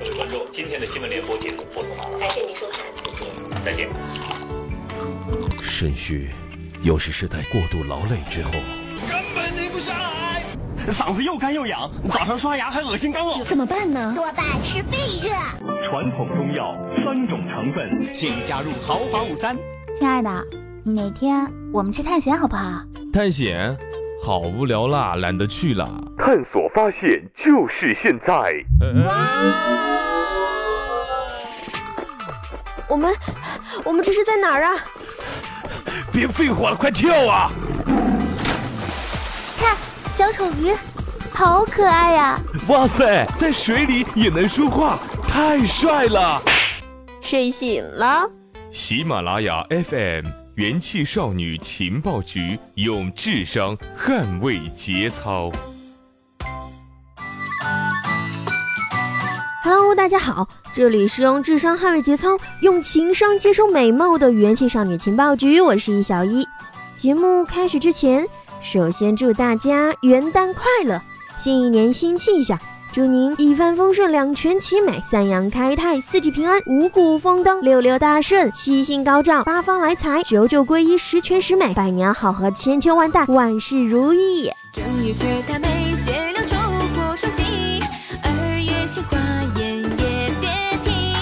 各位观众，今天的新闻联播节目播送完了，感谢您收看，再见。肾虚，有时是在过度劳累之后。根本停不下来，嗓子又干又痒，早上刷牙还恶心干呕，怎么办呢？多半是肺热。传统中药三种成分，请加入豪华午餐。亲爱的，哪天我们去探险好不好？探险？好无聊啦，懒得去了。探索发现就是现在。我们，我们这是在哪儿啊？别废话了，快跳啊！看，小丑鱼，好可爱呀！哇塞，在水里也能说话，太帅了！睡醒了。喜马拉雅 FM 元气少女情报局，用智商捍卫节操。Hello，大家好，这里是用智商捍卫节操，用情商接收美貌的元气少女情报局，我是易小一。节目开始之前，首先祝大家元旦快乐，新一年新气象，祝您一帆风顺，两全其美，三阳开泰，四季平安，五谷丰登，六六大顺，七星高照，八方来财，九九归一，十全十美，百年好合，千秋万代，万事如意。正月缺太美，血亮出火属喜；二月杏花艳也蝶啼，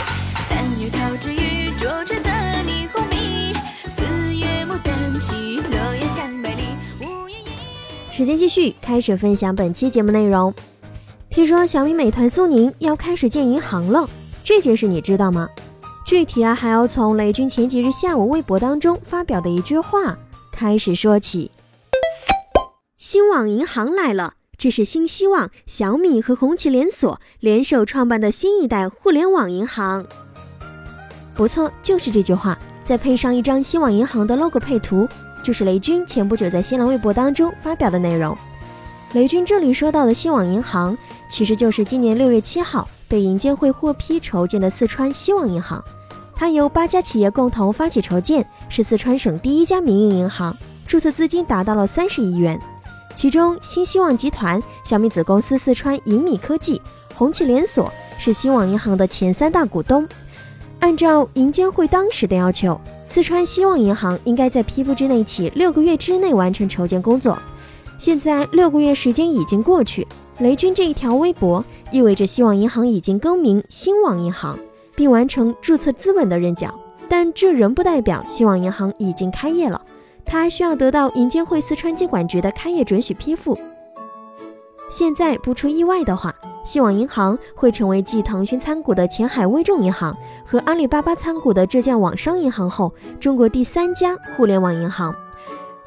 三月桃之雨灼春色霓虹迷，四月牡丹。时间继续，开始分享本期节目内容。听说小米美团苏宁要开始建银行了，这件事你知道吗？具体啊，还要从雷军前几日下午微博当中发表的一句话开始说起。新网银行来了，这是新希望小米和红旗连锁联手创办的新一代互联网银行。不错，就是这句话，再配上一张新网银行的 logo 配图，就是雷军前不久在新浪微博当中发表的内容。雷军这里说到的新网银行，其实就是今年六月七号被银监会获批筹建的四川希望银行。它由八家企业共同发起筹建，是四川省第一家民营银行，注册资金达到了三十亿元。其中，新希望集团、小米子公司四川银米科技、红旗连锁是希望银行的前三大股东。按照银监会当时的要求，四川希望银行应该在批复之内起六个月之内完成筹建工作。现在六个月时间已经过去，雷军这一条微博意味着希望银行已经更名新网银行，并完成注册资本的认缴。但这仍不代表希望银行已经开业了，它还需要得到银监会四川监管局的开业准许批复。现在不出意外的话，希望银行会成为继腾讯参股的前海微众银行和阿里巴巴参股的浙江网商银行后，中国第三家互联网银行。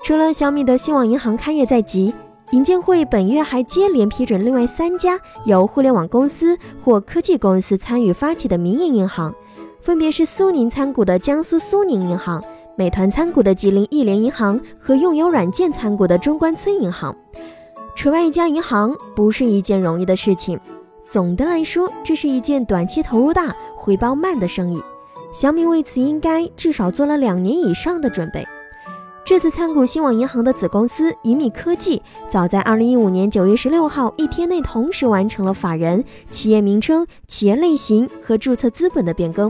除了小米的希望银行开业在即，银监会本月还接连批准另外三家由互联网公司或科技公司参与发起的民营银行，分别是苏宁参股的江苏苏宁银行、美团参股的吉林亿联银行和用友软件参股的中关村银行。筹办一家银行不是一件容易的事情，总的来说，这是一件短期投入大、回报慢的生意。小米为此应该至少做了两年以上的准备。这次参股新网银行的子公司银米科技，早在二零一五年九月十六号一天内同时完成了法人、企业名称、企业类型和注册资本的变更。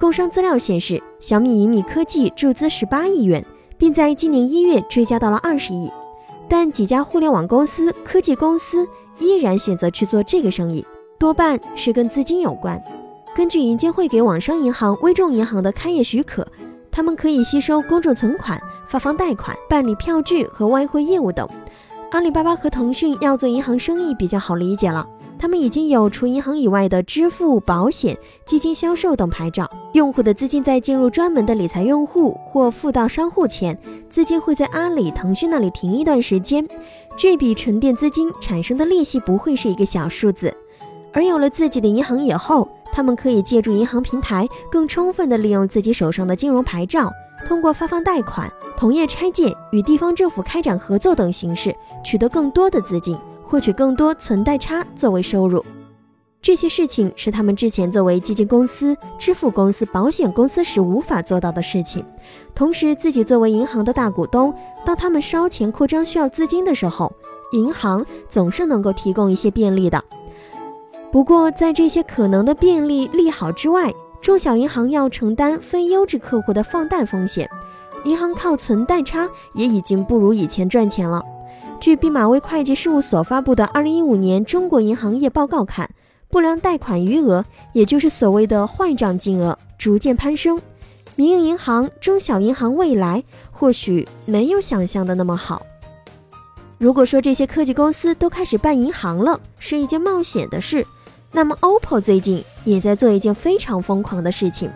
工商资料显示，小米银米科技注资十八亿元，并在今年一月追加到了二十亿。但几家互联网公司、科技公司依然选择去做这个生意，多半是跟资金有关。根据银监会给网商银行、微众银行的开业许可，他们可以吸收公众存款、发放贷款、办理票据和外汇业务等。阿里巴巴和腾讯要做银行生意比较好理解了，他们已经有除银行以外的支付、保险、基金销售等牌照。用户的资金在进入专门的理财用户或付到商户前，资金会在阿里、腾讯那里停一段时间。这笔沉淀资金产生的利息不会是一个小数字。而有了自己的银行以后，他们可以借助银行平台，更充分地利用自己手上的金融牌照，通过发放贷款、同业拆借、与地方政府开展合作等形式，取得更多的资金，获取更多存贷差作为收入。这些事情是他们之前作为基金公司、支付公司、保险公司时无法做到的事情。同时，自己作为银行的大股东，当他们烧钱扩张需要资金的时候，银行总是能够提供一些便利的。不过，在这些可能的便利利好之外，中小银行要承担非优质客户的放贷风险，银行靠存贷差也已经不如以前赚钱了。据毕马威会计事务所发布的二零一五年中国银行业报告看，不良贷款余额，也就是所谓的坏账金额，逐渐攀升。民营银行、中小银行未来或许没有想象的那么好。如果说这些科技公司都开始办银行了，是一件冒险的事，那么 OPPO 最近也在做一件非常疯狂的事情。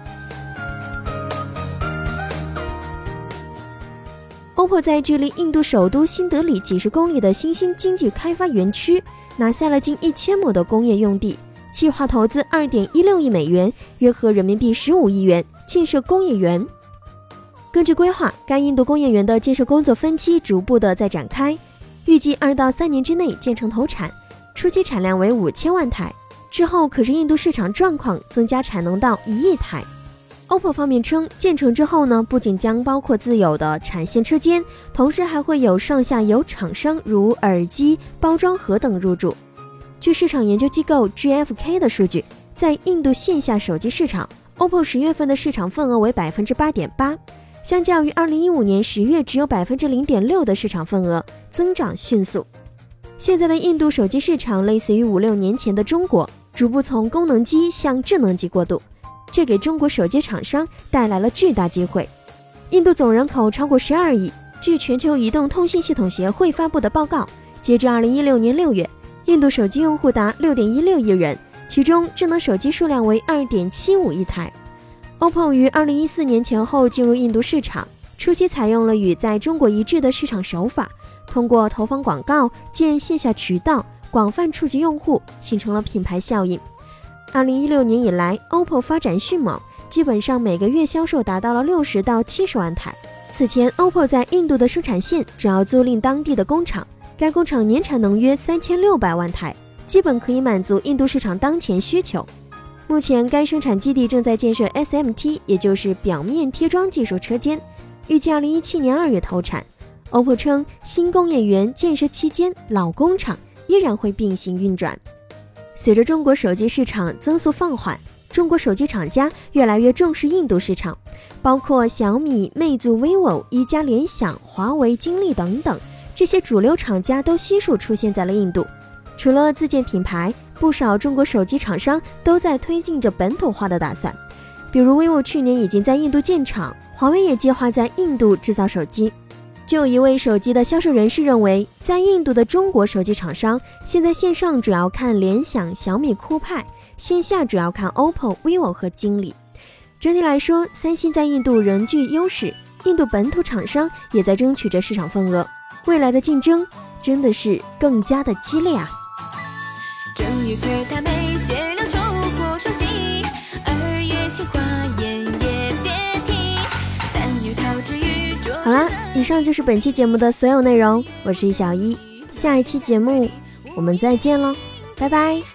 OPPO 在距离印度首都新德里几十公里的新兴经济开发园区拿下了近一千亩的工业用地，计划投资二点一六亿美元，约合人民币十五亿元，建设工业园。根据规划，该印度工业园的建设工作分期逐步的在展开，预计二到三年之内建成投产，初期产量为五千万台，之后可是印度市场状况增加产能到一亿台。OPPO 方面称，建成之后呢，不仅将包括自有的产线车间，同时还会有上下游厂商如耳机、包装盒等入驻。据市场研究机构 GFK 的数据，在印度线下手机市场，OPPO 十月份的市场份额为百分之八点八，相较于二零一五年十月只有百分之零点六的市场份额，增长迅速。现在的印度手机市场类似于五六年前的中国，逐步从功能机向智能机过渡。这给中国手机厂商带来了巨大机会。印度总人口超过十二亿。据全球移动通信系统协会发布的报告，截至二零一六年六月，印度手机用户达六点一六亿人，其中智能手机数量为二点七五亿台。OPPO 于二零一四年前后进入印度市场，初期采用了与在中国一致的市场手法，通过投放广告、建线下渠道，广泛触及用户，形成了品牌效应。二零一六年以来，OPPO 发展迅猛，基本上每个月销售达到了六十到七十万台。此前，OPPO 在印度的生产线主要租赁当地的工厂，该工厂年产能约三千六百万台，基本可以满足印度市场当前需求。目前，该生产基地正在建设 SMT，也就是表面贴装技术车间，预计二零一七年二月投产。OPPO 称，新工业园建设期间，老工厂依然会并行运转。随着中国手机市场增速放缓，中国手机厂家越来越重视印度市场，包括小米、魅族、vivo、一加、联想、华为、金立等等这些主流厂家都悉数出现在了印度。除了自建品牌，不少中国手机厂商都在推进着本土化的打算。比如 vivo 去年已经在印度建厂，华为也计划在印度制造手机。就一位手机的销售人士认为，在印度的中国手机厂商现在线上主要看联想、小米、酷派，线下主要看 OPPO、vivo 和金立。整体来说，三星在印度仍具优势，印度本土厂商也在争取着市场份额。未来的竞争真的是更加的激烈啊！正以上就是本期节目的所有内容。我是小一，下一期节目我们再见喽，拜拜。